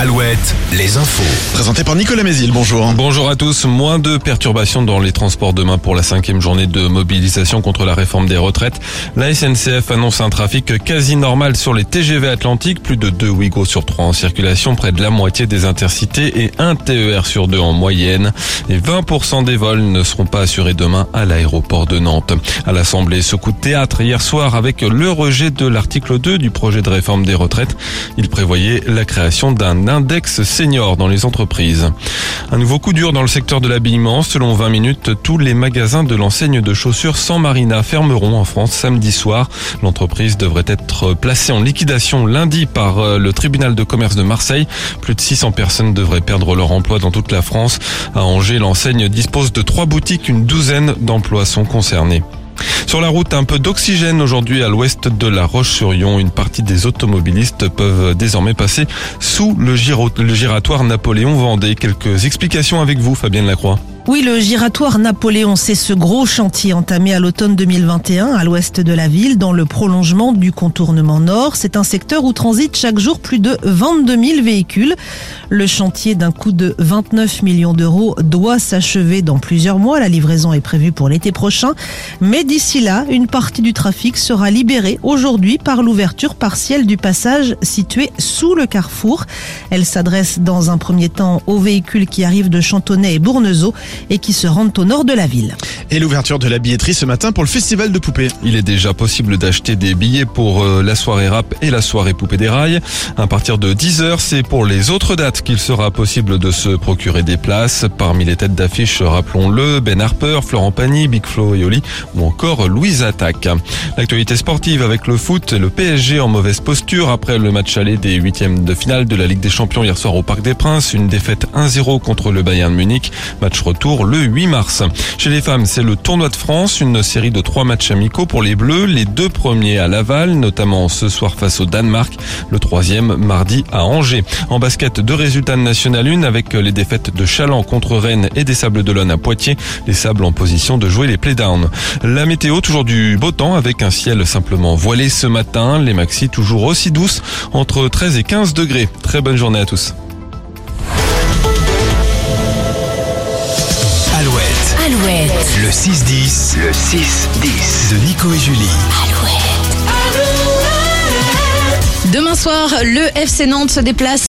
Alouette, les infos. Présenté par Nicolas Mézil, bonjour. Bonjour à tous. Moins de perturbations dans les transports demain pour la cinquième journée de mobilisation contre la réforme des retraites. La SNCF annonce un trafic quasi normal sur les TGV Atlantiques, plus de deux Ouigo sur trois en circulation, près de la moitié des intercités et un TER sur deux en moyenne. Et 20% des vols ne seront pas assurés demain à l'aéroport de Nantes. À l'Assemblée, ce coup de théâtre hier soir avec le rejet de l'article 2 du projet de réforme des retraites. Il prévoyait la création d'un index senior dans les entreprises. Un nouveau coup dur dans le secteur de l'habillement. Selon 20 minutes, tous les magasins de l'enseigne de chaussures sans marina fermeront en France samedi soir. L'entreprise devrait être placée en liquidation lundi par euh, le tribunal de commerce de Marseille. Plus de 600 personnes devraient perdre leur emploi dans toute la France. À Angers, l'enseigne dispose de trois boutiques. Une douzaine d'emplois sont concernés. Sur la route, un peu d'oxygène aujourd'hui à l'ouest de la Roche-sur-Yon. Une partie des automobilistes peuvent désormais passer sous le, giratoire Napoléon Vendée. Quelques explications avec vous, Fabienne Lacroix. Oui, le giratoire Napoléon, c'est ce gros chantier entamé à l'automne 2021 à l'ouest de la ville, dans le prolongement du contournement nord. C'est un secteur où transitent chaque jour plus de 22 000 véhicules. Le chantier d'un coût de 29 millions d'euros doit s'achever dans plusieurs mois. La livraison est prévue pour l'été prochain. Mais d'ici là, une partie du trafic sera libérée aujourd'hui par l'ouverture partielle du passage situé sous le carrefour. Elle s'adresse dans un premier temps aux véhicules qui arrivent de Chantonnay et Bournezeau et qui se rendent au nord de la ville. Et l'ouverture de la billetterie ce matin pour le festival de poupées. Il est déjà possible d'acheter des billets pour euh, la soirée rap et la soirée poupée des rails. À partir de 10h, c'est pour les autres dates qu'il sera possible de se procurer des places. Parmi les têtes d'affiche, rappelons-le, Ben Harper, Florent Pagny, Big Flo et Oli ou encore Louise Attaque. L'actualité sportive avec le foot, le PSG en mauvaise posture après le match aller des huitièmes de finale de la Ligue des Champions hier soir au Parc des Princes. Une défaite 1-0 contre le Bayern Munich. Match retour le 8 mars. Chez les femmes, c'est le tournoi de France, une série de trois matchs amicaux pour les Bleus, les deux premiers à Laval, notamment ce soir face au Danemark, le troisième mardi à Angers. En basket, deux résultats de National 1 avec les défaites de Chaland contre Rennes et des Sables d'Olonne à Poitiers, les Sables en position de jouer les playdowns. La météo, toujours du beau temps avec un ciel simplement voilé ce matin, les maxis toujours aussi douces, entre 13 et 15 degrés. Très bonne journée à tous. Alouette, Alouette, le 6-10, le 6-10 de Nico et Julie. Alouette. Demain soir, le FC Nantes se déplace